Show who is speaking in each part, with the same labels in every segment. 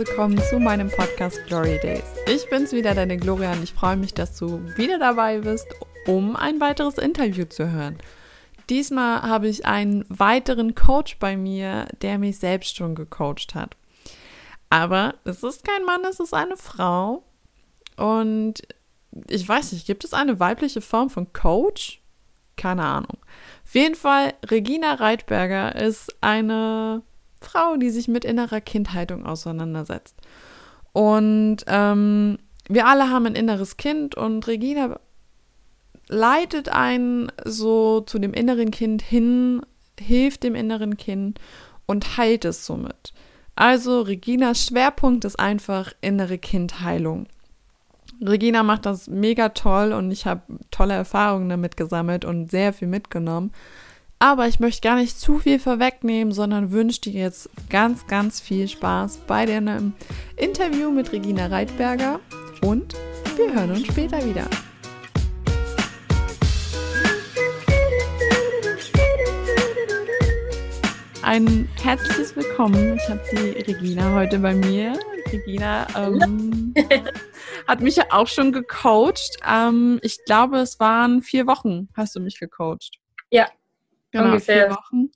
Speaker 1: Willkommen zu meinem Podcast Glory Days. Ich bin's wieder, deine Gloria, und ich freue mich, dass du wieder dabei bist, um ein weiteres Interview zu hören. Diesmal habe ich einen weiteren Coach bei mir, der mich selbst schon gecoacht hat. Aber es ist kein Mann, es ist eine Frau. Und ich weiß nicht, gibt es eine weibliche Form von Coach? Keine Ahnung. Auf jeden Fall, Regina Reitberger ist eine Frau, die sich mit innerer Kindhaltung auseinandersetzt. Und ähm, wir alle haben ein inneres Kind und Regina leitet einen so zu dem inneren Kind hin, hilft dem inneren Kind und heilt es somit. Also Reginas Schwerpunkt ist einfach innere Kindheilung. Regina macht das mega toll und ich habe tolle Erfahrungen damit gesammelt und sehr viel mitgenommen. Aber ich möchte gar nicht zu viel vorwegnehmen, sondern wünsche dir jetzt ganz, ganz viel Spaß bei dem Interview mit Regina Reitberger und wir hören uns später wieder. Ein herzliches Willkommen. Ich habe die Regina heute bei mir. Regina ähm, hat mich ja auch schon gecoacht. Ähm, ich glaube, es waren vier Wochen, hast du mich gecoacht.
Speaker 2: Ja,
Speaker 1: Genau, Ungefähr. vier Wochen.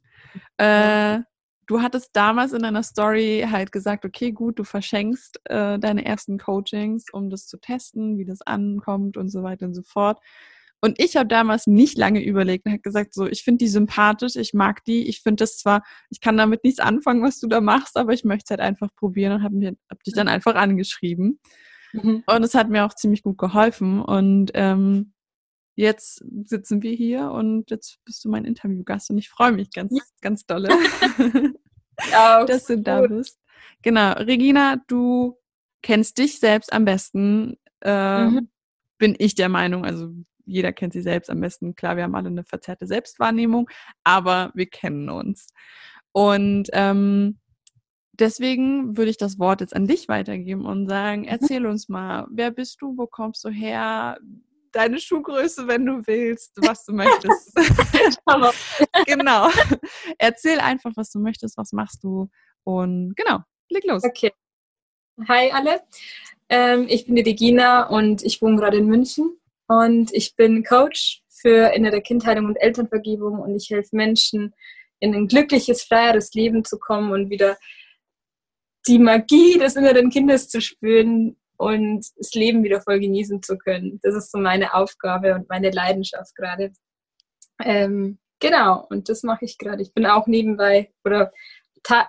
Speaker 1: Äh, du hattest damals in deiner Story halt gesagt, okay, gut, du verschenkst äh, deine ersten Coachings, um das zu testen, wie das ankommt und so weiter und so fort. Und ich habe damals nicht lange überlegt und habe gesagt, so, ich finde die sympathisch, ich mag die, ich finde das zwar, ich kann damit nichts anfangen, was du da machst, aber ich möchte es halt einfach probieren und habe hab dich dann einfach angeschrieben. Mhm. Und es hat mir auch ziemlich gut geholfen. Und ähm, jetzt sitzen wir hier und jetzt bist du mein Interviewgast und ich freue mich ganz, ja. ganz dolle, ja, dass du da bist. Genau, Regina, du kennst dich selbst am besten, äh, mhm. bin ich der Meinung. Also jeder kennt sich selbst am besten. Klar, wir haben alle eine verzerrte Selbstwahrnehmung, aber wir kennen uns. Und ähm, deswegen würde ich das Wort jetzt an dich weitergeben und sagen, mhm. erzähl uns mal, wer bist du, wo kommst du her, deine Schuhgröße, wenn du willst, was du möchtest. genau. Erzähl einfach, was du möchtest, was machst du und genau, leg los.
Speaker 2: Okay. Hi alle, ähm, ich bin die Regina und ich wohne gerade in München und ich bin Coach für innere Kindheilung und Elternvergebung und ich helfe Menschen in ein glückliches, freieres Leben zu kommen und wieder die Magie des inneren Kindes zu spüren, und das Leben wieder voll genießen zu können. Das ist so meine Aufgabe und meine Leidenschaft gerade. Ähm, genau, und das mache ich gerade. Ich bin auch nebenbei oder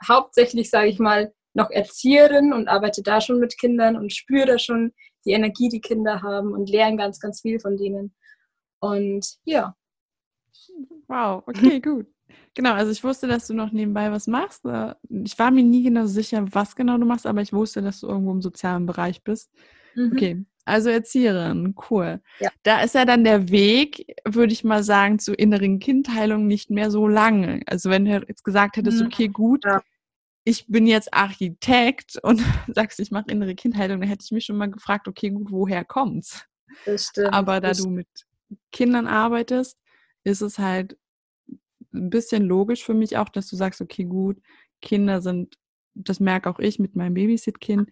Speaker 2: hauptsächlich, sage ich mal, noch Erzieherin und arbeite da schon mit Kindern und spüre da schon die Energie, die Kinder haben und lerne ganz, ganz viel von denen. Und ja.
Speaker 1: Wow, okay, gut. Genau, also ich wusste, dass du noch nebenbei was machst. Äh, ich war mir nie genau sicher, was genau du machst, aber ich wusste, dass du irgendwo im sozialen Bereich bist. Mhm. Okay, also Erzieherin, cool. Ja. Da ist ja dann der Weg, würde ich mal sagen, zur inneren Kindheilung nicht mehr so lang. Also wenn du jetzt gesagt hättest, mhm. okay, gut, ja. ich bin jetzt Architekt und sagst, ich mache innere Kindheilung, dann hätte ich mich schon mal gefragt, okay, gut, woher kommt's? Das stimmt. Aber da du mit Kindern arbeitest, ist es halt ein bisschen logisch für mich auch, dass du sagst, okay, gut, Kinder sind, das merke auch ich mit meinem Babysit-Kind,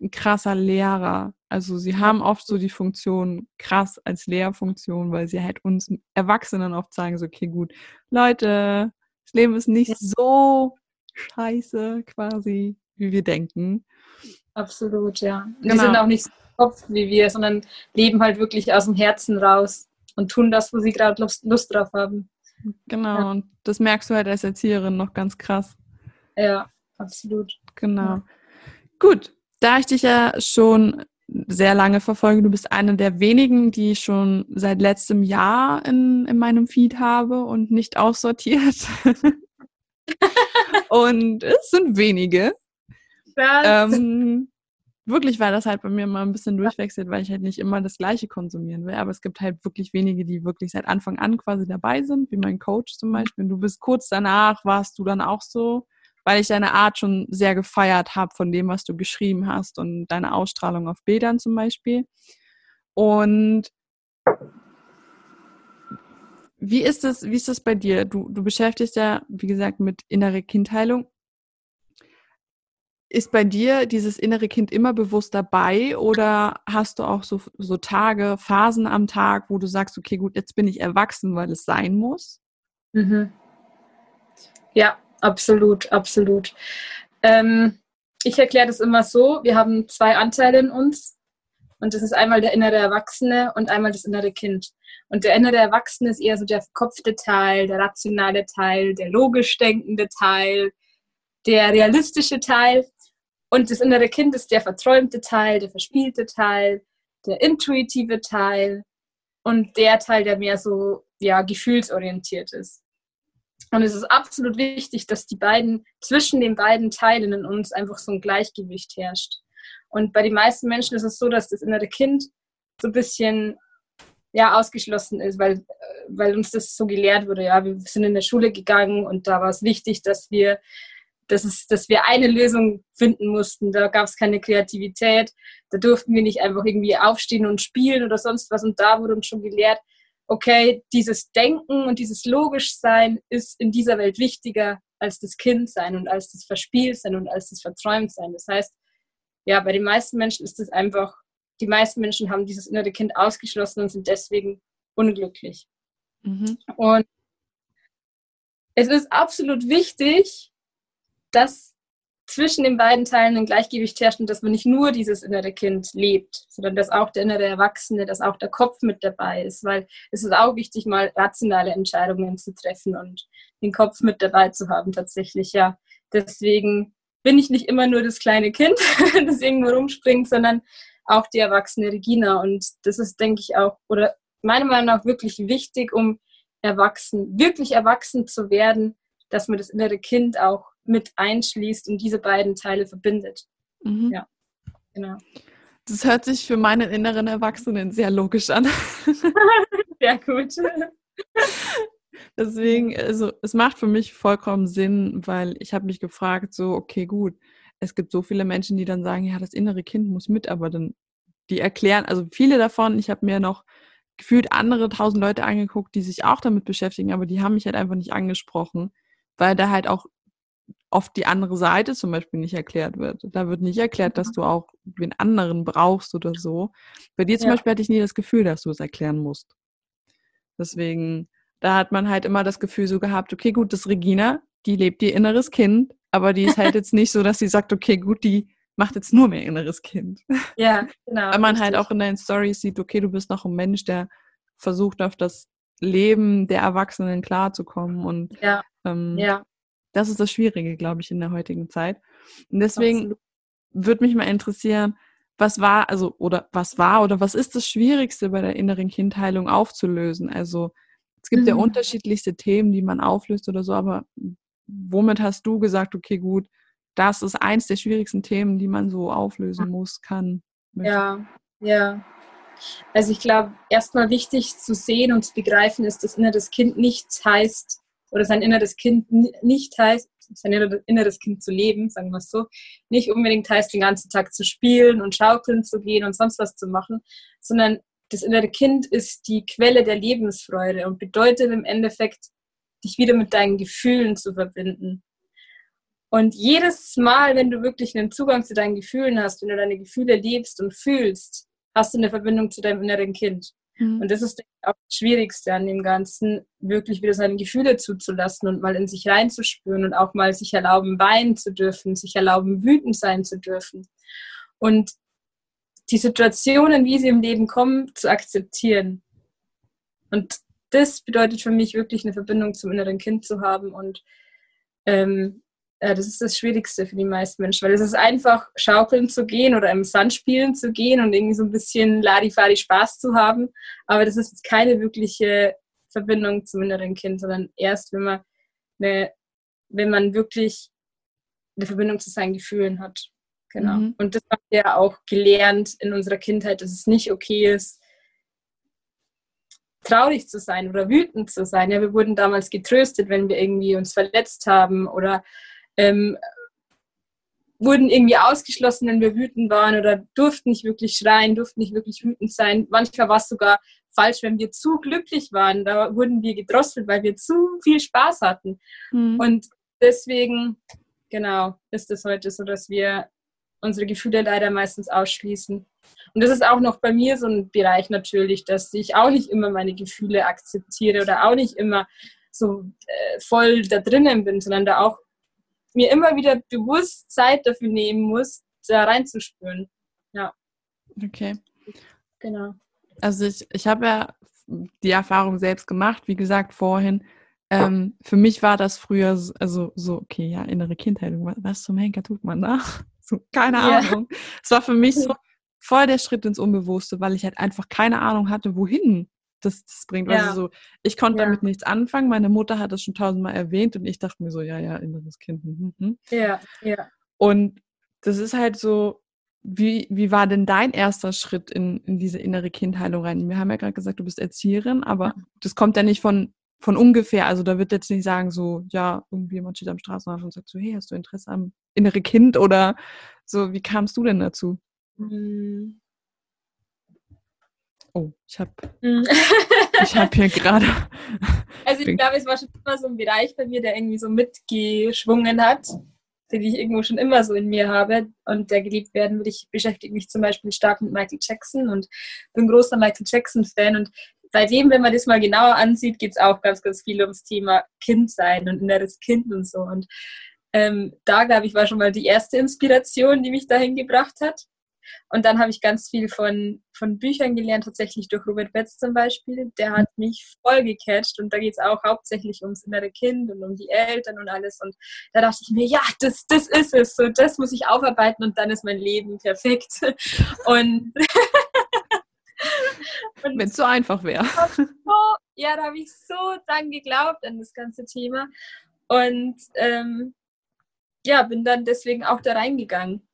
Speaker 1: ein krasser Lehrer. Also sie haben oft so die Funktion krass als Lehrfunktion, weil sie halt uns Erwachsenen oft sagen, so, okay, gut, Leute, das Leben ist nicht ja. so scheiße quasi, wie wir denken.
Speaker 2: Absolut, ja. Genau. Die sind auch nicht so Kopf wie wir, sondern leben halt wirklich aus dem Herzen raus und tun das, wo sie gerade Lust, Lust drauf haben.
Speaker 1: Genau, ja. und das merkst du halt als Erzieherin noch ganz krass.
Speaker 2: Ja, absolut.
Speaker 1: Genau. Ja. Gut, da ich dich ja schon sehr lange verfolge, du bist eine der wenigen, die ich schon seit letztem Jahr in, in meinem Feed habe und nicht aussortiert. und es sind wenige. Ähm, wirklich, weil das halt bei mir mal ein bisschen durchwechselt, weil ich halt nicht immer das Gleiche konsumieren will. Aber es gibt halt wirklich wenige, die wirklich seit Anfang an quasi dabei sind, wie mein Coach zum mhm. Beispiel. Und du bist kurz danach, warst du dann auch so, weil ich deine Art schon sehr gefeiert habe von dem, was du geschrieben hast und deine Ausstrahlung auf Bildern zum Beispiel. Und wie ist das, wie ist das bei dir? Du, du beschäftigst ja, wie gesagt, mit innerer Kindheilung ist bei dir dieses innere Kind immer bewusst dabei oder hast du auch so, so Tage, Phasen am Tag, wo du sagst, okay, gut, jetzt bin ich erwachsen, weil es sein muss?
Speaker 2: Mhm. Ja, absolut, absolut. Ähm, ich erkläre das immer so, wir haben zwei Anteile in uns und das ist einmal der innere Erwachsene und einmal das innere Kind. Und der innere Erwachsene ist eher so der verkopfte Teil, der rationale Teil, der logisch denkende Teil, der realistische Teil. Und das innere Kind ist der verträumte Teil, der verspielte Teil, der intuitive Teil und der Teil, der mehr so ja, gefühlsorientiert ist. Und es ist absolut wichtig, dass die beiden, zwischen den beiden Teilen in uns einfach so ein Gleichgewicht herrscht. Und bei den meisten Menschen ist es so, dass das innere Kind so ein bisschen ja, ausgeschlossen ist, weil, weil uns das so gelehrt wurde. Ja, wir sind in der Schule gegangen und da war es wichtig, dass wir dass, es, dass wir eine Lösung finden mussten. Da gab es keine Kreativität. Da durften wir nicht einfach irgendwie aufstehen und spielen oder sonst was. Und da wurde uns schon gelehrt, okay, dieses Denken und dieses Logischsein ist in dieser Welt wichtiger als das Kindsein und als das Verspieltsein und als das Verträumtsein. Das heißt, ja, bei den meisten Menschen ist es einfach, die meisten Menschen haben dieses innere Kind ausgeschlossen und sind deswegen unglücklich. Mhm. Und es ist absolut wichtig, dass zwischen den beiden Teilen ein Gleichgewicht herrscht und dass man nicht nur dieses innere Kind lebt, sondern dass auch der innere Erwachsene, dass auch der Kopf mit dabei ist, weil es ist auch wichtig, mal rationale Entscheidungen zu treffen und den Kopf mit dabei zu haben tatsächlich, ja. Deswegen bin ich nicht immer nur das kleine Kind, das irgendwo rumspringt, sondern auch die erwachsene Regina und das ist, denke ich, auch, oder meiner Meinung nach wirklich wichtig, um erwachsen, wirklich erwachsen zu werden, dass man das innere Kind auch mit einschließt und diese beiden Teile verbindet. Mhm. Ja,
Speaker 1: genau. Das hört sich für meinen inneren Erwachsenen sehr logisch an.
Speaker 2: sehr gut.
Speaker 1: Deswegen, also es macht für mich vollkommen Sinn, weil ich habe mich gefragt, so, okay, gut, es gibt so viele Menschen, die dann sagen, ja, das innere Kind muss mit, aber dann, die erklären, also viele davon, ich habe mir noch gefühlt andere tausend Leute angeguckt, die sich auch damit beschäftigen, aber die haben mich halt einfach nicht angesprochen, weil da halt auch oft die andere Seite zum Beispiel nicht erklärt wird. Da wird nicht erklärt, dass mhm. du auch den anderen brauchst oder so. Bei dir zum ja. Beispiel hatte ich nie das Gefühl, dass du es erklären musst. Deswegen, da hat man halt immer das Gefühl so gehabt, okay, gut, das ist Regina, die lebt ihr inneres Kind, aber die ist halt jetzt nicht so, dass sie sagt, okay, gut, die macht jetzt nur mehr inneres Kind.
Speaker 2: Ja, genau.
Speaker 1: Weil man halt richtig. halt auch in deinen Stories sieht, okay, du bist noch ein Mensch, der versucht auf das Leben der Erwachsenen klarzukommen und
Speaker 2: ja. Ähm, ja.
Speaker 1: Das ist das Schwierige, glaube ich, in der heutigen Zeit. Und deswegen würde mich mal interessieren, was war, also, oder was war oder was ist das Schwierigste bei der inneren Kindheilung aufzulösen? Also, es gibt mhm. ja unterschiedlichste Themen, die man auflöst oder so, aber womit hast du gesagt, okay, gut, das ist eins der schwierigsten Themen, die man so auflösen muss, kann?
Speaker 2: Möchte. Ja, ja. Also ich glaube, erstmal wichtig zu sehen und zu begreifen ist, dass inneres Kind nichts heißt, oder sein inneres Kind nicht heißt, sein inneres Kind zu leben, sagen wir es so, nicht unbedingt heißt, den ganzen Tag zu spielen und schaukeln zu gehen und sonst was zu machen, sondern das innere Kind ist die Quelle der Lebensfreude und bedeutet im Endeffekt, dich wieder mit deinen Gefühlen zu verbinden. Und jedes Mal, wenn du wirklich einen Zugang zu deinen Gefühlen hast, wenn du deine Gefühle lebst und fühlst, hast du eine Verbindung zu deinem inneren Kind. Mhm. Und das ist auch das Schwierigste an dem Ganzen, wirklich wieder seine Gefühle zuzulassen und mal in sich reinzuspüren und auch mal sich erlauben, weinen zu dürfen, sich erlauben, wütend sein zu dürfen. Und die Situationen, wie sie im Leben kommen, zu akzeptieren. Und das bedeutet für mich wirklich eine Verbindung zum inneren Kind zu haben und ähm, das ist das Schwierigste für die meisten Menschen, weil es ist einfach, schaukeln zu gehen oder im Sand spielen zu gehen und irgendwie so ein bisschen Larifari Spaß zu haben. Aber das ist keine wirkliche Verbindung zum inneren Kind, sondern erst, wenn man, eine, wenn man wirklich eine Verbindung zu seinen Gefühlen hat. Genau. Mhm. Und das haben wir ja auch gelernt in unserer Kindheit, dass es nicht okay ist, traurig zu sein oder wütend zu sein. Ja, wir wurden damals getröstet, wenn wir irgendwie uns verletzt haben oder ähm, wurden irgendwie ausgeschlossen, wenn wir wütend waren oder durften nicht wirklich schreien, durften nicht wirklich wütend sein. Manchmal war es sogar falsch, wenn wir zu glücklich waren. Da wurden wir gedrosselt, weil wir zu viel Spaß hatten. Mhm. Und deswegen genau, ist es heute so, dass wir unsere Gefühle leider meistens ausschließen. Und das ist auch noch bei mir so ein Bereich natürlich, dass ich auch nicht immer meine Gefühle akzeptiere oder auch nicht immer so äh, voll da drinnen bin, sondern da auch mir immer wieder bewusst Zeit dafür nehmen muss, da reinzuspüren. Ja.
Speaker 1: Okay.
Speaker 2: Genau.
Speaker 1: Also ich, ich habe ja die Erfahrung selbst gemacht, wie gesagt, vorhin. Ähm, für mich war das früher so, also so, okay, ja, innere Kindheit, was zum Henker tut man da? So, keine. Ahnung. Es war für mich so voll der Schritt ins Unbewusste, weil ich halt einfach keine Ahnung hatte, wohin das, das bringt. Ja. Also so, ich konnte ja. damit nichts anfangen. Meine Mutter hat das schon tausendmal erwähnt und ich dachte mir so, ja, ja, inneres Kind. Hm,
Speaker 2: hm. Ja, ja.
Speaker 1: Und das ist halt so, wie, wie war denn dein erster Schritt in, in diese innere Kindheilung rein? Wir haben ja gerade gesagt, du bist Erzieherin, aber das kommt ja nicht von, von ungefähr. Also da wird jetzt nicht sagen, so, ja, irgendwie jemand steht am Straßenrand und sagt so, hey, hast du Interesse am innere Kind oder so, wie kamst du denn dazu? Hm. Oh, ich habe hm. ich habe hier gerade.
Speaker 2: Also ich glaube, es war schon immer so ein Bereich bei mir, der irgendwie so mitgeschwungen hat, den ich irgendwo schon immer so in mir habe und der geliebt werden will. Ich beschäftige mich zum Beispiel stark mit Michael Jackson und bin großer Michael Jackson-Fan und bei dem, wenn man das mal genauer ansieht, geht es auch ganz, ganz viel ums Thema Kindsein und inneres Kind und so. Und ähm, da, glaube ich, war schon mal die erste Inspiration, die mich dahin gebracht hat. Und dann habe ich ganz viel von, von Büchern gelernt, tatsächlich durch Robert Betz zum Beispiel. Der hat mich voll gecatcht und da geht es auch hauptsächlich ums innere Kind und um die Eltern und alles. Und da dachte ich mir, ja, das, das ist es. So, das muss ich aufarbeiten und dann ist mein Leben perfekt. Und,
Speaker 1: wenn es so einfach wäre.
Speaker 2: So, ja, da habe ich so dran geglaubt an das ganze Thema. Und ähm, ja, bin dann deswegen auch da reingegangen.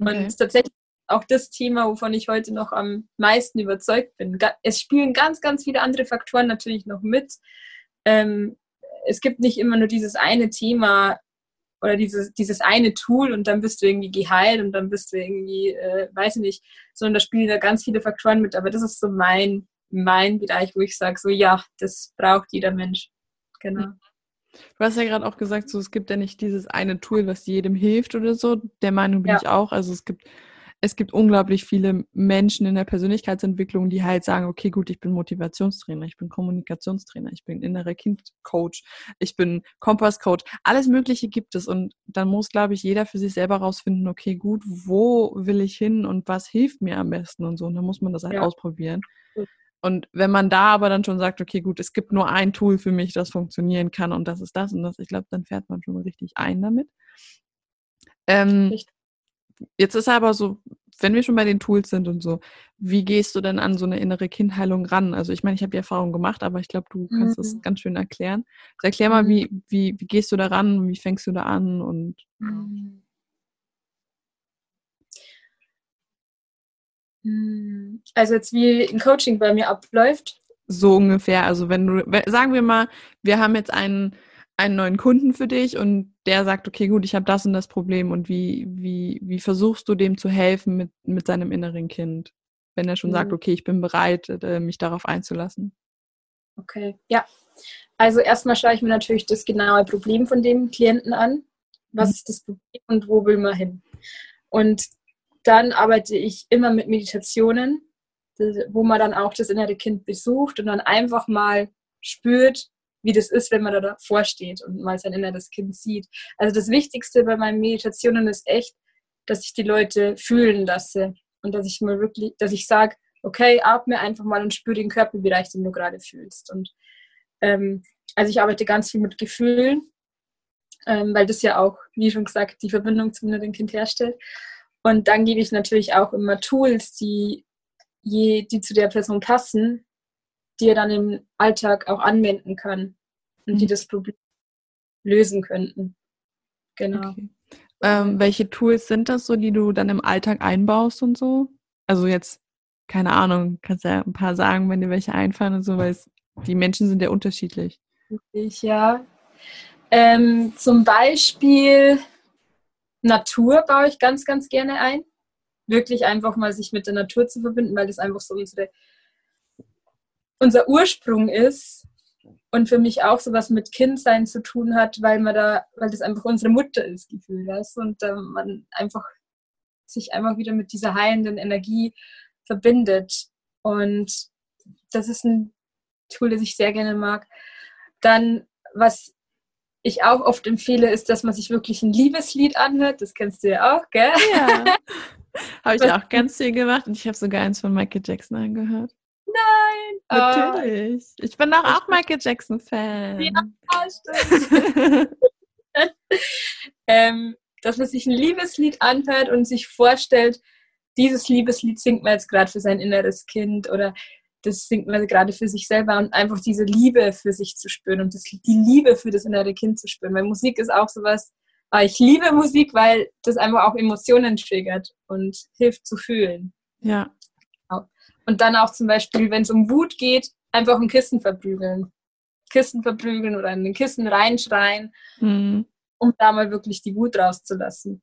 Speaker 2: Okay. Und tatsächlich auch das Thema, wovon ich heute noch am meisten überzeugt bin. Es spielen ganz, ganz viele andere Faktoren natürlich noch mit. Ähm, es gibt nicht immer nur dieses eine Thema oder dieses, dieses eine Tool und dann bist du irgendwie geheilt und dann bist du irgendwie, äh, weiß ich nicht, sondern da spielen da ganz viele Faktoren mit. Aber das ist so mein, mein Bereich, wo ich sage, so ja, das braucht jeder Mensch. Genau.
Speaker 1: Du hast ja gerade auch gesagt, so es gibt ja nicht dieses eine Tool, was jedem hilft oder so. Der Meinung bin ja. ich auch. Also es gibt es gibt unglaublich viele Menschen in der Persönlichkeitsentwicklung, die halt sagen, okay, gut, ich bin Motivationstrainer, ich bin Kommunikationstrainer, ich bin innerer Kindcoach, ich bin Kompasscoach. Alles Mögliche gibt es und dann muss, glaube ich, jeder für sich selber rausfinden, okay, gut, wo will ich hin und was hilft mir am besten und so. Und dann muss man das halt ja. ausprobieren. Und wenn man da aber dann schon sagt, okay, gut, es gibt nur ein Tool für mich, das funktionieren kann und das ist das und das, ich glaube, dann fährt man schon richtig ein damit. Ähm, jetzt ist aber so, wenn wir schon bei den Tools sind und so, wie gehst du denn an so eine innere Kindheilung ran? Also ich meine, ich habe die Erfahrung gemacht, aber ich glaube, du kannst mhm. das ganz schön erklären. Also erklär mal, wie, mhm. wie, wie gehst du da ran, wie fängst du da an und
Speaker 2: mhm. Hm. Also jetzt wie ein Coaching bei mir abläuft?
Speaker 1: So ungefähr. Also wenn du, sagen wir mal, wir haben jetzt einen, einen neuen Kunden für dich und der sagt, okay, gut, ich habe das und das Problem und wie, wie, wie versuchst du dem zu helfen mit, mit seinem inneren Kind, wenn er schon mhm. sagt, okay, ich bin bereit, äh, mich darauf einzulassen?
Speaker 2: Okay, ja. Also erstmal schaue ich mir natürlich das genaue Problem von dem Klienten an. Was mhm. ist das Problem und wo will man hin? Und dann arbeite ich immer mit Meditationen, wo man dann auch das innere Kind besucht und dann einfach mal spürt, wie das ist, wenn man da davor steht und mal sein inneres Kind sieht. Also das Wichtigste bei meinen Meditationen ist echt, dass ich die Leute fühlen lasse und dass ich mal wirklich, dass ich sage, okay, atme einfach mal und spüre den Körperbereich, den du gerade fühlst. Und ähm, also ich arbeite ganz viel mit Gefühlen, ähm, weil das ja auch, wie schon gesagt, die Verbindung zum inneren Kind herstellt. Und dann gebe ich natürlich auch immer Tools, die, je, die zu der Person passen, die er dann im Alltag auch anwenden kann und mhm. die das Problem lösen könnten. Genau. Okay.
Speaker 1: Ähm, welche Tools sind das so, die du dann im Alltag einbaust und so? Also jetzt, keine Ahnung, kannst ja ein paar sagen, wenn dir welche einfallen und so, weil es, die Menschen sind ja unterschiedlich.
Speaker 2: Ich, ja. Ähm, zum Beispiel Natur baue ich ganz, ganz gerne ein. Wirklich einfach mal sich mit der Natur zu verbinden, weil das einfach so unsere, unser Ursprung ist. und für mich auch sowas mit Kindsein zu tun hat, weil man da, weil das einfach unsere Mutter ist, Gefühl das und äh, man einfach sich einfach wieder mit dieser heilenden Energie verbindet. Und das ist ein Tool, das ich sehr gerne mag. Dann, was ich auch oft empfehle, ist, dass man sich wirklich ein Liebeslied anhört. Das kennst du ja auch, gell? Ja.
Speaker 1: habe ich was? auch ganz viel gemacht und ich habe sogar eins von Michael Jackson angehört.
Speaker 2: Nein!
Speaker 1: Natürlich. Oh. Ich bin auch, auch Michael Jackson-Fan. Ja,
Speaker 2: stimmt. ähm, dass man sich ein Liebeslied anhört und sich vorstellt, dieses Liebeslied singt man jetzt gerade für sein inneres Kind oder das singt man gerade für sich selber und einfach diese Liebe für sich zu spüren und das, die Liebe für das innere Kind zu spüren. Weil Musik ist auch sowas, ah, ich liebe Musik, weil das einfach auch Emotionen triggert und hilft zu fühlen.
Speaker 1: Ja.
Speaker 2: Und dann auch zum Beispiel, wenn es um Wut geht, einfach ein Kissen verprügeln. Kissen verprügeln oder in den Kissen reinschreien, mhm. um da mal wirklich die Wut rauszulassen.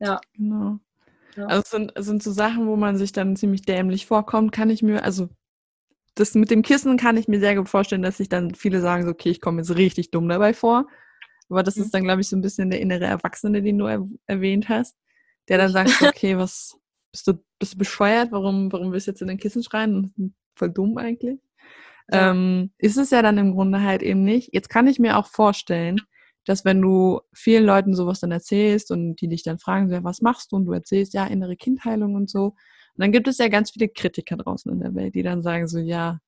Speaker 2: Ja.
Speaker 1: Genau. Ja. Also es sind, es sind so Sachen, wo man sich dann ziemlich dämlich vorkommt, kann ich mir, also das mit dem Kissen kann ich mir sehr gut vorstellen, dass sich dann viele sagen, so, okay, ich komme jetzt richtig dumm dabei vor. Aber das mhm. ist dann, glaube ich, so ein bisschen der innere Erwachsene, den du er erwähnt hast, der dann sagt, okay, was bist du, bist du bescheuert? Warum, warum willst du jetzt in den Kissen schreien? Voll dumm eigentlich. Ja. Ähm, ist es ja dann im Grunde halt eben nicht. Jetzt kann ich mir auch vorstellen, dass wenn du vielen Leuten sowas dann erzählst und die dich dann fragen, ja, was machst du? Und du erzählst, ja, innere Kindheilung und so. Und dann gibt es ja ganz viele Kritiker draußen in der Welt, die dann sagen so, ja,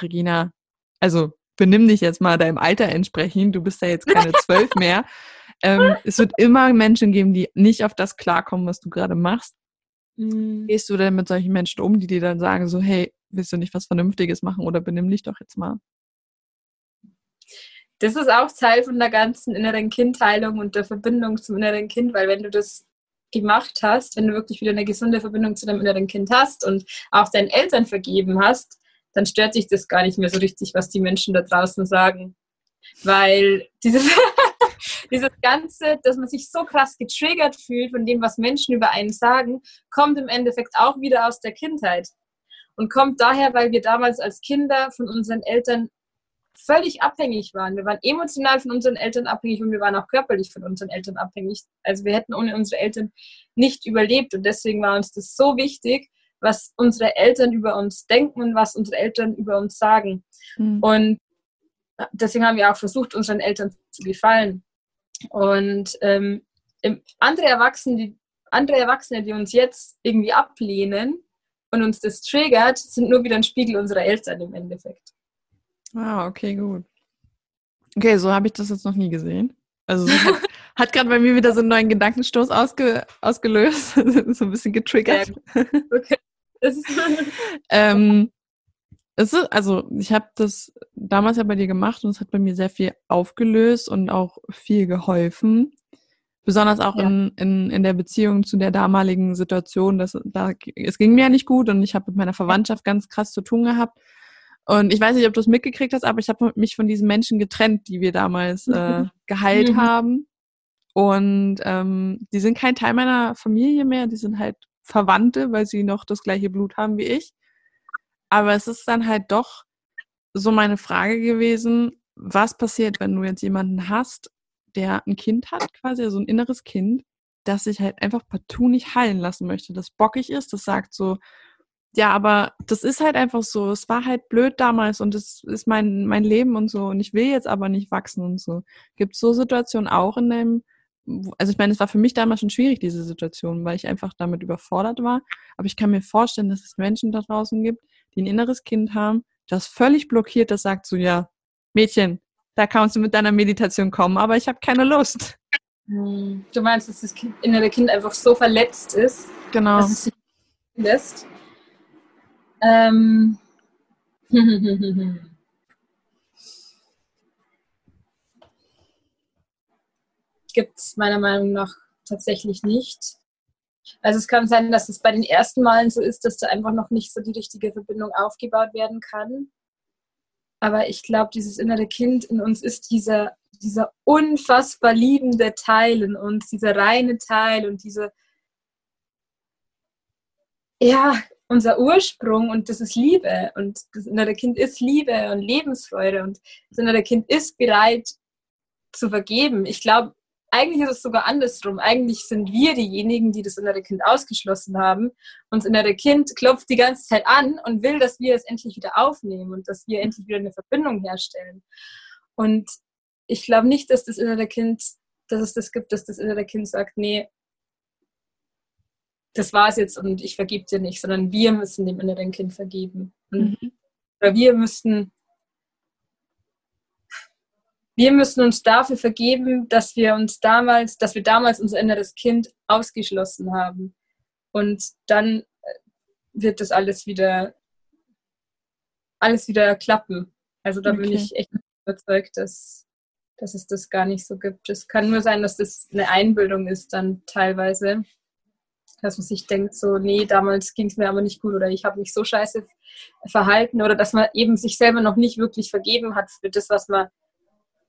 Speaker 1: Regina, also benimm dich jetzt mal deinem Alter entsprechend, du bist ja jetzt keine zwölf mehr. Ähm, es wird immer Menschen geben, die nicht auf das klarkommen, was du gerade machst. Mhm. Gehst du denn mit solchen Menschen um, die dir dann sagen so, hey, willst du nicht was Vernünftiges machen oder benimm dich doch jetzt mal?
Speaker 2: Das ist auch Teil von der ganzen inneren Kindheilung und der Verbindung zum inneren Kind, weil wenn du das gemacht hast, wenn du wirklich wieder eine gesunde Verbindung zu deinem inneren Kind hast und auch deinen Eltern vergeben hast, dann stört sich das gar nicht mehr so richtig, was die Menschen da draußen sagen. Weil dieses, dieses Ganze, dass man sich so krass getriggert fühlt von dem, was Menschen über einen sagen, kommt im Endeffekt auch wieder aus der Kindheit. Und kommt daher, weil wir damals als Kinder von unseren Eltern völlig abhängig waren. Wir waren emotional von unseren Eltern abhängig und wir waren auch körperlich von unseren Eltern abhängig. Also wir hätten ohne unsere Eltern nicht überlebt und deswegen war uns das so wichtig, was unsere Eltern über uns denken und was unsere Eltern über uns sagen. Mhm. Und deswegen haben wir auch versucht, unseren Eltern zu gefallen. Und ähm, andere, Erwachsene, die, andere Erwachsene, die uns jetzt irgendwie ablehnen und uns das triggert, sind nur wieder ein Spiegel unserer Eltern im Endeffekt.
Speaker 1: Ah, okay, gut. Okay, so habe ich das jetzt noch nie gesehen. Also so hat, hat gerade bei mir wieder so einen neuen Gedankenstoß ausge, ausgelöst, so ein bisschen getriggert. Okay. ähm, es ist, also ich habe das damals ja bei dir gemacht und es hat bei mir sehr viel aufgelöst und auch viel geholfen. Besonders auch ja. in, in, in der Beziehung zu der damaligen Situation. Dass, da, es ging mir ja nicht gut und ich habe mit meiner Verwandtschaft ganz krass zu tun gehabt. Und ich weiß nicht, ob du es mitgekriegt hast, aber ich habe mich von diesen Menschen getrennt, die wir damals äh, geheilt mhm. haben. Und ähm, die sind kein Teil meiner Familie mehr, die sind halt Verwandte, weil sie noch das gleiche Blut haben wie ich. Aber es ist dann halt doch so meine Frage gewesen, was passiert, wenn du jetzt jemanden hast, der ein Kind hat, quasi, also ein inneres Kind, das sich halt einfach partout nicht heilen lassen möchte, das bockig ist, das sagt so, ja, aber das ist halt einfach so, es war halt blöd damals und es ist mein, mein Leben und so und ich will jetzt aber nicht wachsen und so. Gibt es so Situationen auch in deinem also ich meine, es war für mich damals schon schwierig, diese Situation, weil ich einfach damit überfordert war. Aber ich kann mir vorstellen, dass es Menschen da draußen gibt, die ein inneres Kind haben, das völlig blockiert, das sagt so, ja, Mädchen, da kannst du mit deiner Meditation kommen, aber ich habe keine Lust.
Speaker 2: Hm. Du meinst, dass das innere Kind einfach so verletzt ist,
Speaker 1: genau.
Speaker 2: dass es sich lässt? Ähm. gibt es meiner Meinung nach tatsächlich nicht. Also es kann sein, dass es bei den ersten Malen so ist, dass da einfach noch nicht so die richtige Verbindung aufgebaut werden kann. Aber ich glaube, dieses innere Kind in uns ist dieser, dieser unfassbar liebende Teil in uns, dieser reine Teil und diese, ja, unser Ursprung und das ist Liebe und das innere Kind ist Liebe und Lebensfreude und das innere Kind ist bereit zu vergeben. Ich glaube, eigentlich ist es sogar andersrum. Eigentlich sind wir diejenigen, die das innere Kind ausgeschlossen haben. Und das innere Kind klopft die ganze Zeit an und will, dass wir es endlich wieder aufnehmen und dass wir endlich wieder eine Verbindung herstellen. Und ich glaube nicht, dass das innere Kind, dass es das gibt, dass das innere Kind sagt, nee, das war es jetzt und ich vergebe dir nicht, sondern wir müssen dem inneren Kind vergeben. Mhm. Oder wir müssten wir müssen uns dafür vergeben, dass wir uns damals, dass wir damals unser inneres Kind ausgeschlossen haben. Und dann äh, wird das alles wieder, alles wieder klappen. Also da okay. bin ich echt überzeugt, dass, dass es das gar nicht so gibt. Es kann nur sein, dass das eine Einbildung ist dann teilweise. Dass man sich denkt, so, nee, damals ging es mir aber nicht gut oder ich habe mich so scheiße verhalten oder dass man eben sich selber noch nicht wirklich vergeben hat für das, was man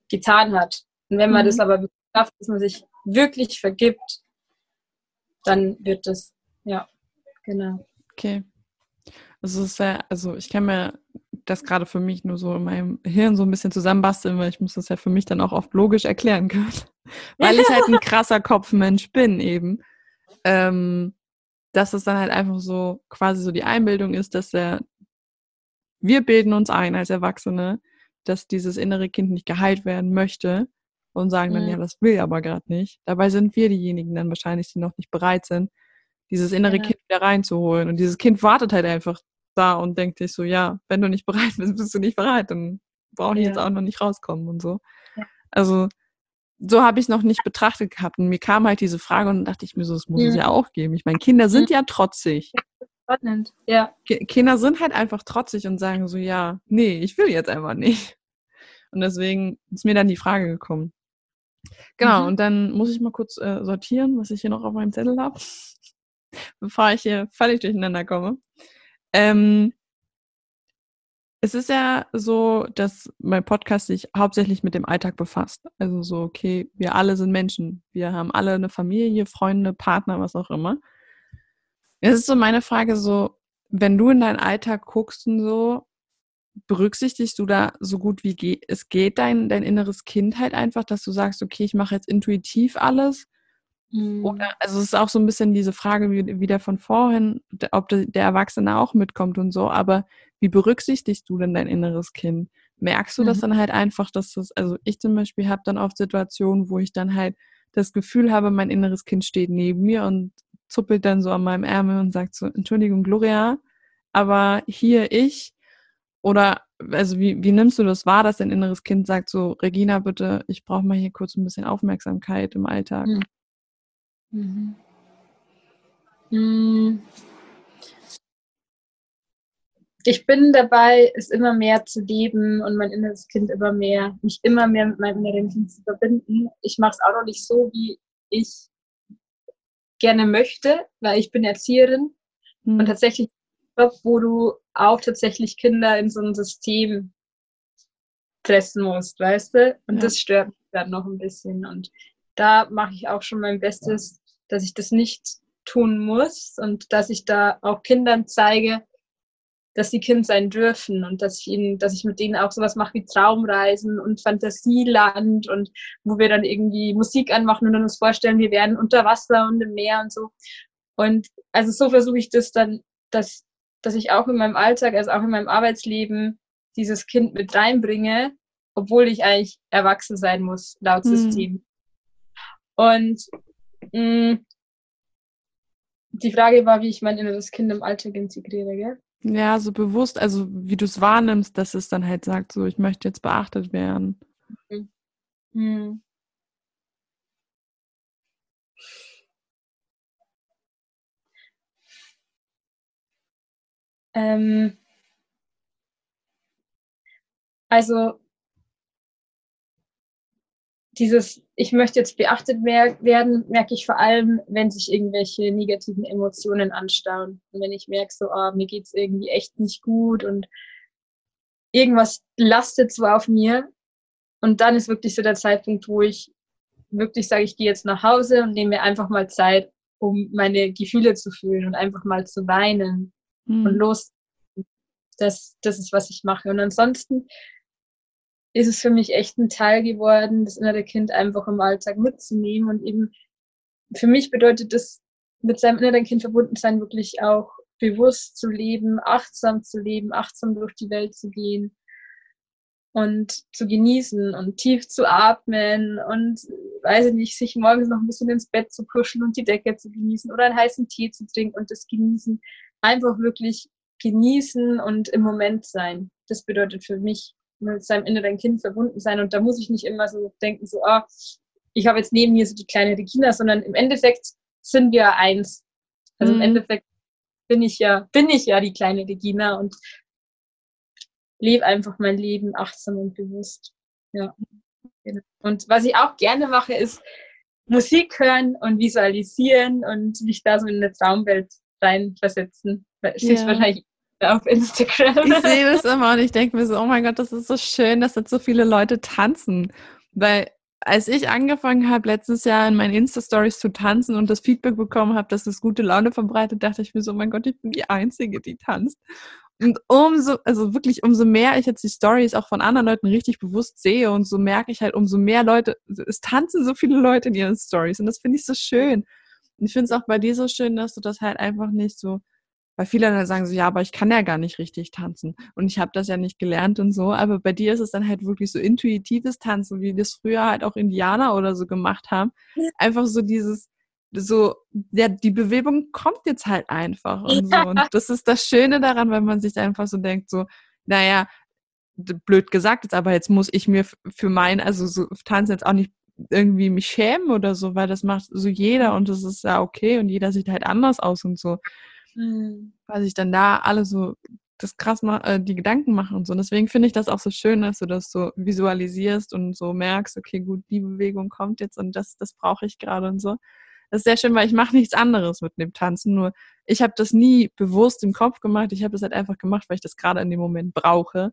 Speaker 2: getan hat. Und wenn man mhm. das aber schafft, dass man sich wirklich vergibt, dann wird das, ja, genau.
Speaker 1: Okay. Also, ist ja, also ich kann mir das gerade für mich nur so in meinem Hirn so ein bisschen zusammenbasteln, weil ich muss das ja für mich dann auch oft logisch erklären können. weil ich halt ein krasser Kopfmensch bin eben. Ähm, dass es dann halt einfach so quasi so die Einbildung ist, dass der, wir bilden uns ein als Erwachsene, dass dieses innere Kind nicht geheilt werden möchte und sagen dann, mhm. ja, das will aber gerade nicht. Dabei sind wir diejenigen dann wahrscheinlich, die noch nicht bereit sind, dieses innere ja. Kind wieder reinzuholen. Und dieses Kind wartet halt einfach da und denkt sich so, ja, wenn du nicht bereit bist, bist du nicht bereit, dann brauche ich ja. jetzt auch noch nicht rauskommen und so. Ja. Also so habe ich es noch nicht betrachtet gehabt. Und mir kam halt diese Frage und dachte ich mir so, das muss mhm. es ja auch geben. Ich meine, Kinder sind ja trotzig. Spannend, ja. Kinder sind halt einfach trotzig und sagen so, ja, nee, ich will jetzt einfach nicht. Und deswegen ist mir dann die Frage gekommen. Genau, mhm. und dann muss ich mal kurz äh, sortieren, was ich hier noch auf meinem Zettel habe, bevor ich hier völlig durcheinander komme. Ähm, es ist ja so, dass mein Podcast sich hauptsächlich mit dem Alltag befasst. Also so, okay, wir alle sind Menschen. Wir haben alle eine Familie, Freunde, Partner, was auch immer. Es ist so meine Frage so, wenn du in deinen Alltag guckst und so, berücksichtigst du da so gut wie ge es geht dein, dein inneres Kind halt einfach, dass du sagst, okay, ich mache jetzt intuitiv alles? Mhm. Oder, also es ist auch so ein bisschen diese Frage wie, wieder von vorhin, ob der Erwachsene auch mitkommt und so, aber wie berücksichtigst du denn dein inneres Kind? Merkst du mhm. das dann halt einfach, dass das, also ich zum Beispiel habe dann oft Situationen, wo ich dann halt das Gefühl habe, mein inneres Kind steht neben mir und zuppelt dann so an meinem Ärmel und sagt so, Entschuldigung, Gloria, aber hier ich oder also wie, wie nimmst du das wahr, dass dein inneres Kind sagt so, Regina, bitte, ich brauche mal hier kurz ein bisschen Aufmerksamkeit im Alltag? Mhm. Mhm.
Speaker 2: mhm. Ich bin dabei, es immer mehr zu leben und mein inneres Kind immer mehr, mich immer mehr mit meinem inneren Kind zu verbinden. Ich mache es auch noch nicht so, wie ich gerne möchte, weil ich bin Erzieherin mhm. und tatsächlich wo du auch tatsächlich Kinder in so ein System pressen musst, weißt du? Und ja. das stört mich dann noch ein bisschen. Und da mache ich auch schon mein Bestes, dass ich das nicht tun muss und dass ich da auch Kindern zeige, dass sie Kind sein dürfen und dass ich ihnen, dass ich mit denen auch sowas mache wie Traumreisen und Fantasieland und wo wir dann irgendwie Musik anmachen und uns vorstellen, wir werden unter Wasser und im Meer und so. Und also so versuche ich das dann, dass, dass ich auch in meinem Alltag, also auch in meinem Arbeitsleben dieses Kind mit reinbringe, obwohl ich eigentlich erwachsen sein muss, laut mhm. System. Und mh, mm, die Frage war, wie ich mein inneres Kind im Alltag integriere, gell?
Speaker 1: Ja, so bewusst, also wie du es wahrnimmst, dass es dann halt sagt, so ich möchte jetzt beachtet werden. Mhm. Mhm.
Speaker 2: Ähm, also dieses, ich möchte jetzt beachtet werden, merke ich vor allem, wenn sich irgendwelche negativen Emotionen anstauen. Und wenn ich merke, so, oh, mir geht's irgendwie echt nicht gut und irgendwas lastet so auf mir. Und dann ist wirklich so der Zeitpunkt, wo ich wirklich sage, ich gehe jetzt nach Hause und nehme mir einfach mal Zeit, um meine Gefühle zu fühlen und einfach mal zu weinen. mhm. und los. Das, das ist, was ich mache. Und ansonsten ist es für mich echt ein Teil geworden, das innere Kind einfach im Alltag mitzunehmen. Und eben für mich bedeutet das, mit seinem inneren Kind verbunden sein, wirklich auch bewusst zu leben, achtsam zu leben, achtsam durch die Welt zu gehen und zu genießen und tief zu atmen und, weiß ich nicht, sich morgens noch ein bisschen ins Bett zu kuscheln und die Decke zu genießen oder einen heißen Tee zu trinken und das genießen. Einfach wirklich genießen und im Moment sein. Das bedeutet für mich mit seinem inneren Kind verbunden sein. Und da muss ich nicht immer so denken, so, ah, ich habe jetzt neben mir so die kleine Regina, sondern im Endeffekt sind wir eins. Also mhm. im Endeffekt bin ich ja, bin ich ja die kleine Regina und lebe einfach mein Leben achtsam und bewusst. Ja. Und was ich auch gerne mache, ist Musik hören und visualisieren und mich da so in eine Traumwelt reinversetzen. Das ja. wahrscheinlich auf Instagram.
Speaker 1: Ich sehe das immer und ich denke mir so, oh mein Gott, das ist so schön, dass jetzt so viele Leute tanzen. Weil als ich angefangen habe, letztes Jahr in meinen Insta-Stories zu tanzen und das Feedback bekommen habe, dass es gute Laune verbreitet, dachte ich mir so, oh mein Gott, ich bin die Einzige, die tanzt. Und umso, also wirklich, umso mehr ich jetzt die Stories auch von anderen Leuten richtig bewusst sehe und so merke ich halt, umso mehr Leute, es tanzen so viele Leute in ihren Stories und das finde ich so schön. Und ich finde es auch bei dir so schön, dass du das halt einfach nicht so weil viele dann sagen so, ja, aber ich kann ja gar nicht richtig tanzen. Und ich habe das ja nicht gelernt und so, aber bei dir ist es dann halt wirklich so intuitives Tanzen, wie das früher halt auch Indianer oder so gemacht haben. Einfach so dieses, so, ja, die Bewegung kommt jetzt halt einfach und so. Und das ist das Schöne daran, wenn man sich einfach so denkt, so, naja, blöd gesagt jetzt, aber jetzt muss ich mir für mein, also so tanzen jetzt auch nicht irgendwie mich schämen oder so, weil das macht so jeder und das ist ja okay und jeder sieht halt anders aus und so mhm. weil sich dann da alle so das krass äh, die Gedanken machen und so. Und deswegen finde ich das auch so schön, dass du das so visualisierst und so merkst, okay, gut, die Bewegung kommt jetzt und das, das brauche ich gerade und so. Das ist sehr schön, weil ich mache nichts anderes mit dem Tanzen. Nur ich habe das nie bewusst im Kopf gemacht. Ich habe das halt einfach gemacht, weil ich das gerade in dem Moment brauche.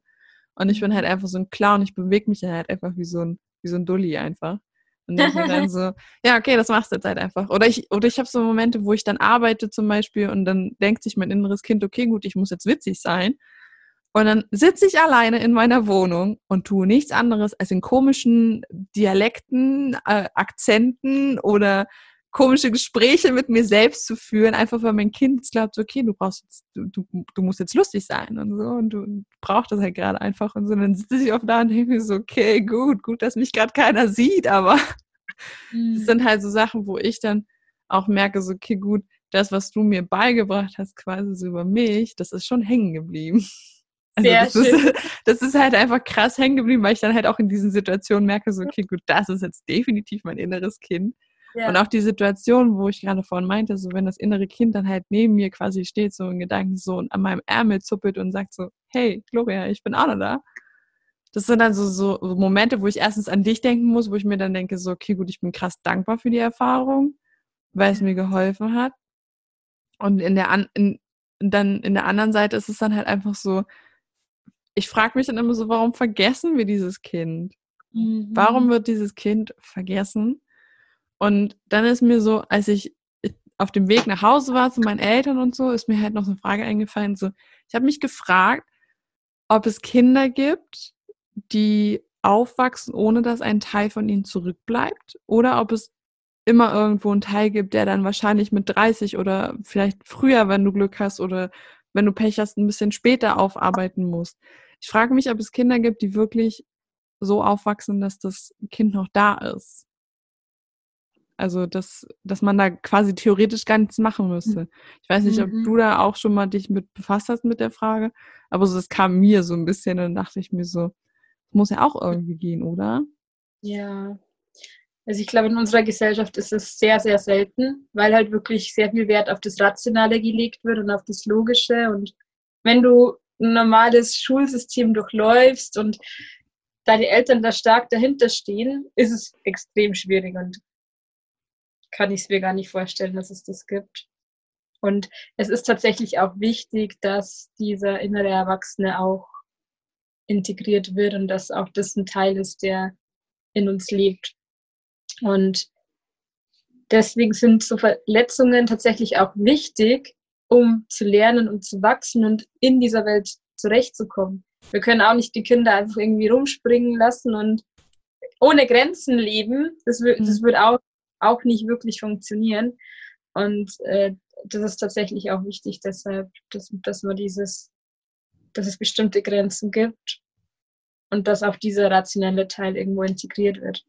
Speaker 1: Und ich bin halt mhm. einfach so ein Clown. Ich bewege mich halt einfach wie so ein, wie so ein Dulli einfach. Und denke mir dann so, ja, okay, das machst du jetzt halt einfach. Oder ich, oder ich habe so Momente, wo ich dann arbeite zum Beispiel und dann denkt sich mein inneres Kind, okay, gut, ich muss jetzt witzig sein. Und dann sitze ich alleine in meiner Wohnung und tue nichts anderes, als in komischen Dialekten, äh, Akzenten oder komische Gespräche mit mir selbst zu führen, einfach weil mein Kind glaubt, okay, du brauchst jetzt, du, du, du musst jetzt lustig sein und so und du brauchst das halt gerade einfach und so. Und dann sitze ich oft da und denke mir so, okay, gut, gut, dass mich gerade keiner sieht, aber mhm. das sind halt so Sachen, wo ich dann auch merke, so, okay, gut, das, was du mir beigebracht hast, quasi so über mich, das ist schon hängen geblieben. Also Sehr das, schön. Ist, das ist halt einfach krass hängen geblieben, weil ich dann halt auch in diesen Situationen merke, so, okay, gut, das ist jetzt definitiv mein inneres Kind. Ja. Und auch die Situation, wo ich gerade vorhin meinte, so wenn das innere Kind dann halt neben mir quasi steht, so in Gedanken so und an meinem Ärmel zuppelt und sagt so, hey, Gloria, ich bin auch noch da. Das sind dann so, so, Momente, wo ich erstens an dich denken muss, wo ich mir dann denke, so, okay, gut, ich bin krass dankbar für die Erfahrung, weil es mir geholfen hat. Und in der an, in, dann in der anderen Seite ist es dann halt einfach so, ich frage mich dann immer so, warum vergessen wir dieses Kind? Mhm. Warum wird dieses Kind vergessen? Und dann ist mir so, als ich auf dem Weg nach Hause war zu meinen Eltern und so, ist mir halt noch so eine Frage eingefallen. So, ich habe mich gefragt, ob es Kinder gibt, die aufwachsen, ohne dass ein Teil von ihnen zurückbleibt, oder ob es immer irgendwo einen Teil gibt, der dann wahrscheinlich mit 30 oder vielleicht früher, wenn du Glück hast oder wenn du Pech hast, ein bisschen später aufarbeiten musst. Ich frage mich, ob es Kinder gibt, die wirklich so aufwachsen, dass das Kind noch da ist. Also, dass, dass man da quasi theoretisch gar nichts machen müsste. Ich weiß nicht, ob mhm. du da auch schon mal dich mit befasst hast mit der Frage, aber so, das kam mir so ein bisschen und dann dachte ich mir so, muss ja auch irgendwie gehen, oder?
Speaker 2: Ja. Also ich glaube, in unserer Gesellschaft ist es sehr, sehr selten, weil halt wirklich sehr viel Wert auf das Rationale gelegt wird und auf das Logische. Und wenn du ein normales Schulsystem durchläufst und deine Eltern da stark dahinter stehen, ist es extrem schwierig. Und kann ich es mir gar nicht vorstellen, dass es das gibt. Und es ist tatsächlich auch wichtig, dass dieser innere Erwachsene auch integriert wird und dass auch das ein Teil ist, der in uns lebt. Und deswegen sind so Verletzungen tatsächlich auch wichtig, um zu lernen und zu wachsen und in dieser Welt zurechtzukommen. Wir können auch nicht die Kinder einfach irgendwie rumspringen lassen und ohne Grenzen leben. Das, wird, das mhm. wird auch, auch nicht wirklich funktionieren. Und äh, das ist tatsächlich auch wichtig, deshalb, dass, dass man dieses, dass es bestimmte Grenzen gibt und dass auch dieser rationelle Teil irgendwo integriert wird,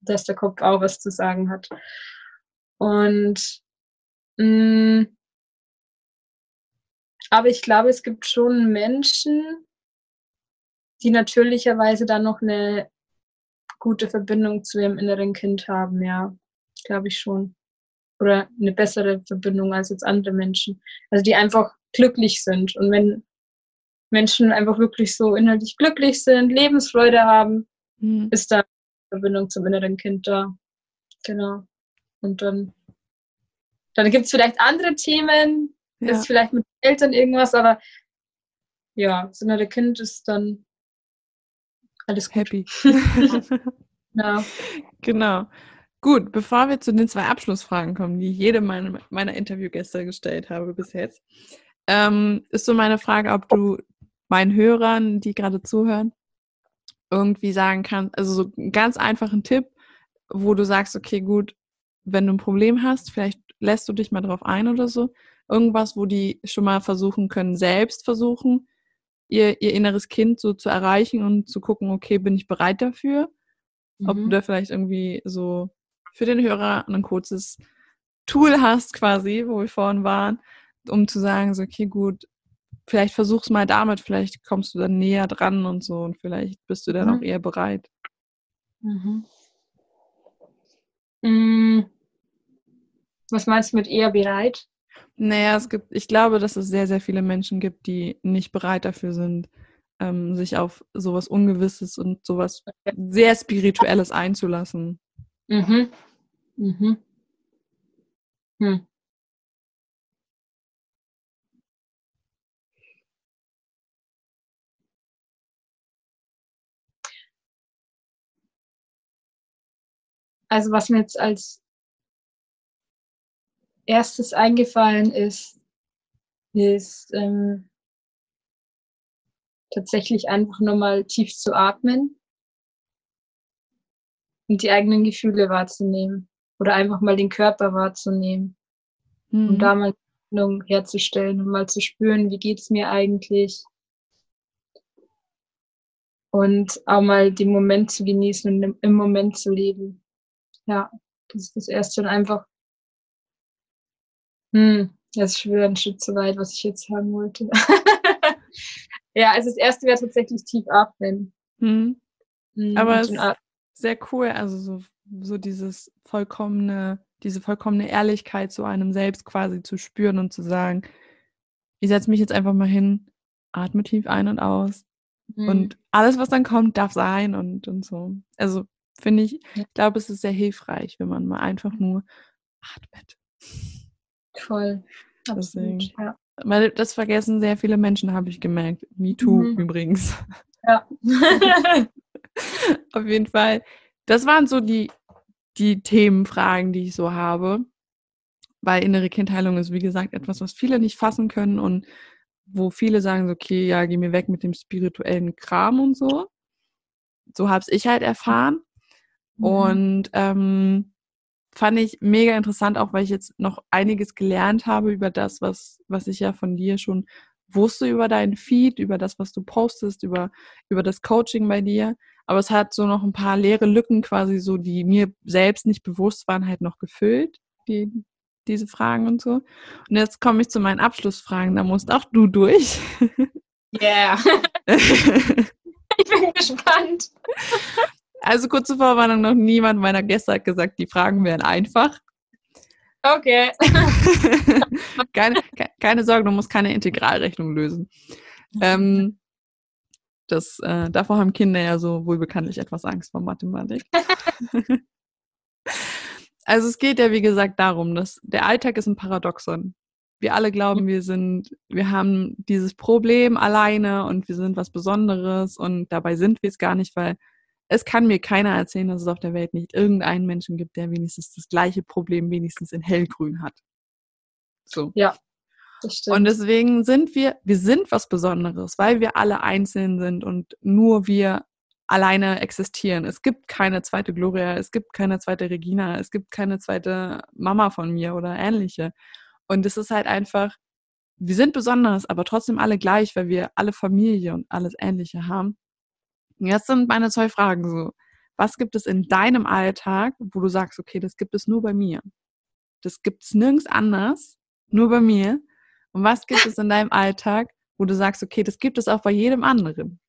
Speaker 2: dass der Kopf auch was zu sagen hat. Und mh, mm, aber ich glaube, es gibt schon Menschen, die natürlicherweise dann noch eine gute Verbindung zu ihrem inneren Kind haben, ja, glaube ich schon. Oder eine bessere Verbindung als jetzt andere Menschen. Also die einfach glücklich sind. Und wenn Menschen einfach wirklich so innerlich glücklich sind, Lebensfreude haben, mhm. ist da eine Verbindung zum inneren Kind da. Genau. Und dann, dann gibt es vielleicht andere Themen, ja. ist vielleicht mit Eltern irgendwas, aber ja, das innere Kind ist dann alles gut. happy.
Speaker 1: ja. Genau. Gut, bevor wir zu den zwei Abschlussfragen kommen, die jede meiner, meiner Interviewgäste gestellt habe bis jetzt, ähm, ist so meine Frage, ob du meinen Hörern, die gerade zuhören, irgendwie sagen kannst, also so einen ganz einfachen Tipp, wo du sagst, okay, gut, wenn du ein Problem hast, vielleicht lässt du dich mal drauf ein oder so. Irgendwas, wo die schon mal versuchen können, selbst versuchen, ihr, ihr inneres Kind so zu erreichen und zu gucken, okay, bin ich bereit dafür? Mhm. Ob du mhm. da vielleicht irgendwie so für den Hörer ein kurzes Tool hast, quasi, wo wir vorhin waren, um zu sagen, so, okay, gut, vielleicht versuch's mal damit, vielleicht kommst du dann näher dran und so und vielleicht bist du dann mhm. auch eher bereit. Mhm.
Speaker 2: Mm. Was meinst du mit eher bereit?
Speaker 1: Naja, es gibt, ich glaube, dass es sehr, sehr viele Menschen gibt, die nicht bereit dafür sind, ähm, sich auf sowas Ungewisses und sowas sehr Spirituelles einzulassen. Mhm. Mhm. Hm.
Speaker 2: Also was mir jetzt als erstes eingefallen ist, ist ähm, tatsächlich einfach nur mal tief zu atmen und die eigenen Gefühle wahrzunehmen oder einfach mal den Körper wahrzunehmen mhm. und da mal Ordnung herzustellen und mal zu spüren, wie geht es mir eigentlich und auch mal den Moment zu genießen und im Moment zu leben. Ja, das ist das Erste und einfach hm, das ist schon wieder ein Schritt zu weit, was ich jetzt sagen wollte. ja, also das erste wäre tatsächlich tief atmen. Hm.
Speaker 1: Hm, Aber es ist sehr cool, also so, so dieses vollkommene, diese vollkommene Ehrlichkeit zu einem selbst quasi zu spüren und zu sagen, ich setze mich jetzt einfach mal hin, atme tief ein und aus. Mhm. Und alles, was dann kommt, darf sein und, und so. Also finde ich, ich glaube, es ist sehr hilfreich, wenn man mal einfach nur atmet.
Speaker 2: Voll. Absolut,
Speaker 1: ja. Weil das vergessen sehr viele Menschen, habe ich gemerkt. Me too mhm. übrigens. Ja. Auf jeden Fall. Das waren so die, die Themenfragen, die ich so habe. Weil innere Kindheilung ist, wie gesagt, etwas, was viele nicht fassen können und wo viele sagen, okay, ja, geh mir weg mit dem spirituellen Kram und so. So habe ich halt erfahren. Mhm. Und ähm, fand ich mega interessant, auch weil ich jetzt noch einiges gelernt habe über das, was, was ich ja von dir schon wusste über deinen Feed, über das, was du postest, über, über das Coaching bei dir. Aber es hat so noch ein paar leere Lücken quasi so, die mir selbst nicht bewusst waren, halt noch gefüllt, die, diese Fragen und so. Und jetzt komme ich zu meinen Abschlussfragen, da musst auch du durch.
Speaker 2: Yeah. ich bin gespannt.
Speaker 1: Also kurze Vorwarnung, noch niemand meiner Gäste hat gesagt, die Fragen wären einfach.
Speaker 2: Okay.
Speaker 1: keine, keine Sorge, du musst keine Integralrechnung lösen. Ähm, das, äh, davor haben Kinder ja so wohl bekanntlich etwas Angst vor Mathematik. also es geht ja, wie gesagt, darum, dass der Alltag ist ein Paradoxon. Wir alle glauben, wir sind, wir haben dieses Problem alleine und wir sind was Besonderes und dabei sind wir es gar nicht, weil es kann mir keiner erzählen, dass es auf der Welt nicht irgendeinen Menschen gibt, der wenigstens das gleiche Problem wenigstens in hellgrün hat. So.
Speaker 2: Ja.
Speaker 1: Und deswegen sind wir, wir sind was Besonderes, weil wir alle einzeln sind und nur wir alleine existieren. Es gibt keine zweite Gloria, es gibt keine zweite Regina, es gibt keine zweite Mama von mir oder ähnliche. Und es ist halt einfach, wir sind besonders, aber trotzdem alle gleich, weil wir alle Familie und alles Ähnliche haben. Jetzt sind meine zwei Fragen so. Was gibt es in deinem Alltag, wo du sagst, okay, das gibt es nur bei mir? Das gibt es nirgends anders, nur bei mir. Und was gibt es in deinem Alltag, wo du sagst, okay, das gibt es auch bei jedem anderen?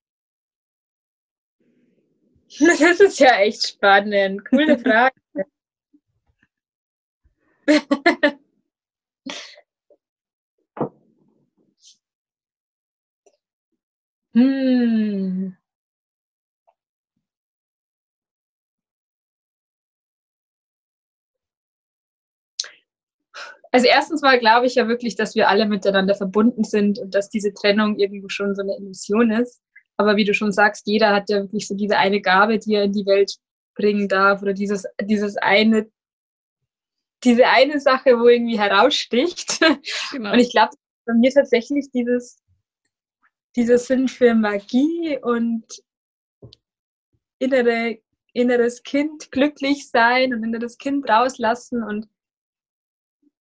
Speaker 2: Das ist ja echt spannend. Coole Frage. hm. Also erstens mal glaube ich ja wirklich, dass wir alle miteinander verbunden sind und dass diese Trennung irgendwo schon so eine Illusion ist. Aber wie du schon sagst, jeder hat ja wirklich so diese eine Gabe, die er in die Welt bringen darf oder dieses, dieses eine, diese eine Sache, wo irgendwie heraussticht. Genau. Und ich glaube, bei mir tatsächlich dieses, dieser Sinn für Magie und innere, inneres Kind glücklich sein und inneres Kind rauslassen und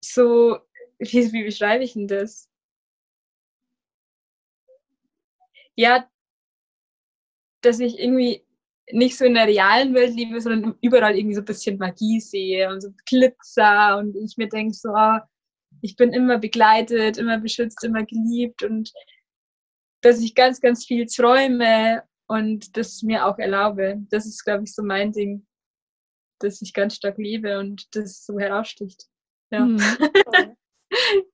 Speaker 2: so, wie, wie beschreibe ich denn das? Ja, dass ich irgendwie nicht so in der realen Welt lebe, sondern überall irgendwie so ein bisschen Magie sehe und so Glitzer und ich mir denke so, oh, ich bin immer begleitet, immer beschützt, immer geliebt und dass ich ganz, ganz viel träume und das mir auch erlaube. Das ist, glaube ich, so mein Ding, dass ich ganz stark lebe und das so heraussticht. Ja. Hm.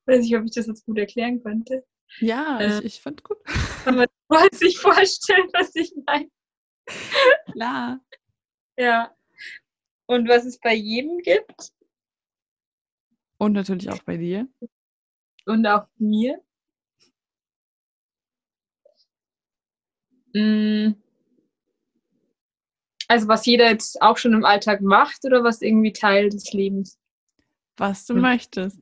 Speaker 2: Weiß nicht, ob ich das jetzt gut erklären konnte.
Speaker 1: Ja, äh, ich, ich fand gut.
Speaker 2: Kann man sich vorstellen, was ich meine?
Speaker 1: Klar.
Speaker 2: Ja. Und was es bei jedem gibt.
Speaker 1: Und natürlich auch bei dir.
Speaker 2: Und auch mir. Mm. Also was jeder jetzt auch schon im Alltag macht oder was irgendwie Teil des Lebens?
Speaker 1: Was du möchtest.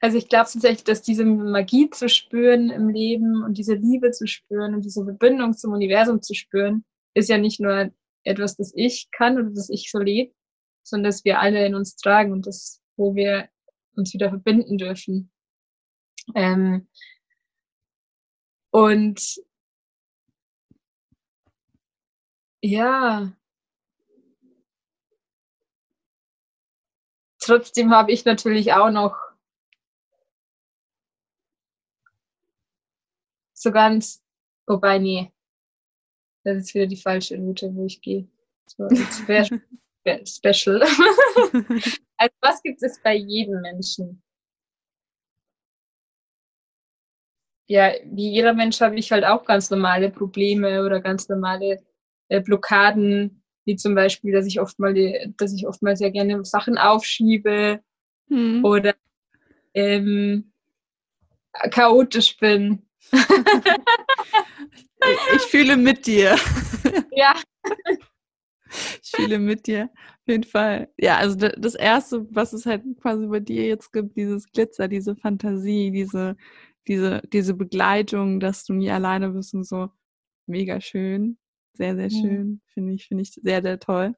Speaker 2: Also ich glaube tatsächlich, dass diese Magie zu spüren im Leben und diese Liebe zu spüren und diese Verbindung zum Universum zu spüren, ist ja nicht nur etwas, das ich kann oder das ich so lebe, sondern dass wir alle in uns tragen und das, wo wir uns wieder verbinden dürfen. Ähm, und ja, trotzdem habe ich natürlich auch noch so ganz, wobei, nee, das ist wieder die falsche Route, wo ich gehe. So, special. also was gibt es bei jedem Menschen? Ja, wie jeder Mensch habe ich halt auch ganz normale Probleme oder ganz normale äh, Blockaden, wie zum Beispiel, dass ich oft mal, dass ich oft mal sehr gerne Sachen aufschiebe hm. oder ähm, chaotisch bin
Speaker 1: ich fühle mit dir.
Speaker 2: Ja.
Speaker 1: Ich fühle mit dir. Auf jeden Fall. Ja, also das Erste, was es halt quasi bei dir jetzt gibt, dieses Glitzer, diese Fantasie, diese, diese, diese Begleitung, dass du nie alleine bist und so. Mega schön. Sehr, sehr schön. Mhm. Finde ich, finde ich sehr, sehr toll.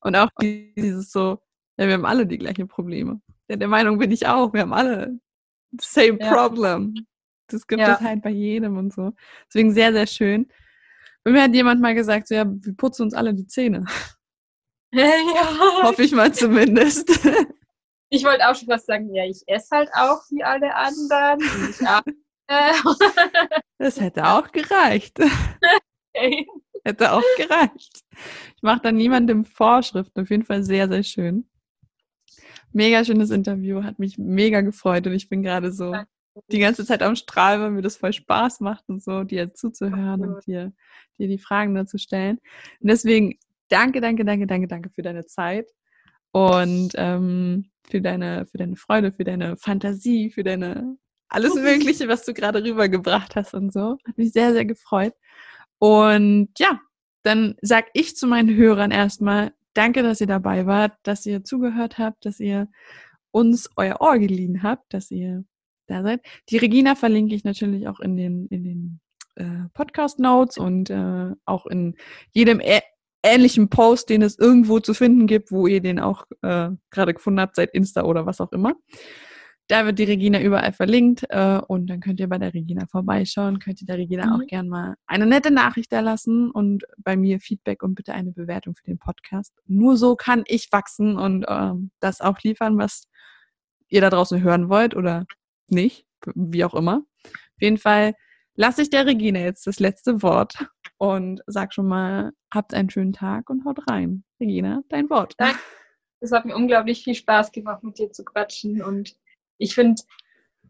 Speaker 1: Und auch dieses so, ja, wir haben alle die gleichen Probleme. Ja, der Meinung bin ich auch. Wir haben alle the same ja. problem. Das gibt ja. es halt bei jedem und so. Deswegen sehr, sehr schön. Bei mir hat jemand mal gesagt, so, ja, wir putzen uns alle die Zähne. Ja. Hoffe ich mal zumindest.
Speaker 2: Ich wollte auch schon was sagen, ja, ich esse halt auch wie alle anderen.
Speaker 1: das hätte auch gereicht. Okay. Hätte auch gereicht. Ich mache da niemandem Vorschriften. Auf jeden Fall sehr, sehr schön. Mega schönes Interview, hat mich mega gefreut und ich bin gerade so die ganze Zeit am Strahl, weil mir das voll Spaß macht und so, dir zuzuhören und dir, dir die Fragen dazu stellen. Und deswegen danke, danke, danke, danke, danke für deine Zeit und ähm, für deine, für deine Freude, für deine Fantasie, für deine alles Mögliche, was du gerade rübergebracht hast und so. Hat mich sehr, sehr gefreut. Und ja, dann sag ich zu meinen Hörern erstmal, danke, dass ihr dabei wart, dass ihr zugehört habt, dass ihr uns euer Ohr geliehen habt, dass ihr da seid. Die Regina verlinke ich natürlich auch in den, in den äh, Podcast Notes und äh, auch in jedem ä ähnlichen Post, den es irgendwo zu finden gibt, wo ihr den auch äh, gerade gefunden habt, seit Insta oder was auch immer. Da wird die Regina überall verlinkt äh, und dann könnt ihr bei der Regina vorbeischauen, könnt ihr der Regina mhm. auch gern mal eine nette Nachricht da lassen und bei mir Feedback und bitte eine Bewertung für den Podcast. Nur so kann ich wachsen und ähm, das auch liefern, was ihr da draußen hören wollt oder nicht, wie auch immer. Auf jeden Fall lasse ich der Regina jetzt das letzte Wort und sag schon mal, habt einen schönen Tag und haut rein. Regina, dein Wort.
Speaker 2: Danke. Es hat mir unglaublich viel Spaß gemacht, mit dir zu quatschen und ich finde,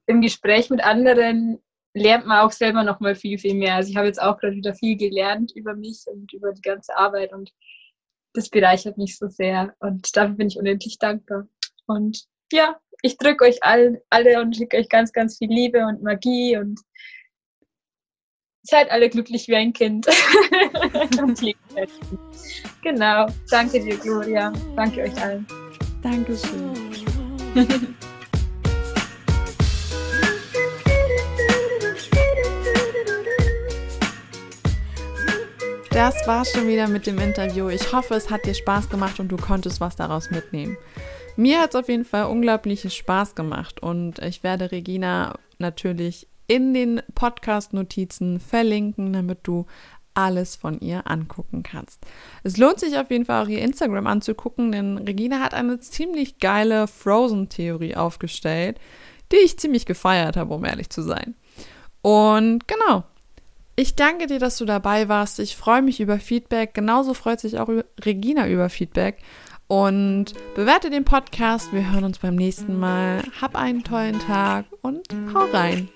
Speaker 2: im Gespräch mit anderen lernt man auch selber noch mal viel, viel mehr. Also ich habe jetzt auch gerade wieder viel gelernt über mich und über die ganze Arbeit und das bereichert mich so sehr und dafür bin ich unendlich dankbar. Und ja, ich drücke euch all, alle und schicke euch ganz, ganz viel Liebe und Magie und seid alle glücklich wie ein Kind. genau. Danke dir, Gloria. Danke euch allen.
Speaker 1: Dankeschön. Das war's schon wieder mit dem Interview. Ich hoffe, es hat dir Spaß gemacht und du konntest was daraus mitnehmen. Mir hat es auf jeden Fall unglaublich Spaß gemacht und ich werde Regina natürlich in den Podcast-Notizen verlinken, damit du alles von ihr angucken kannst. Es lohnt sich auf jeden Fall auch ihr Instagram anzugucken, denn Regina hat eine ziemlich geile Frozen-Theorie aufgestellt, die ich ziemlich gefeiert habe, um ehrlich zu sein. Und genau, ich danke dir, dass du dabei warst. Ich freue mich über Feedback. Genauso freut sich auch Regina über Feedback. Und bewerte den Podcast. Wir hören uns beim nächsten Mal. Hab einen tollen Tag und hau rein.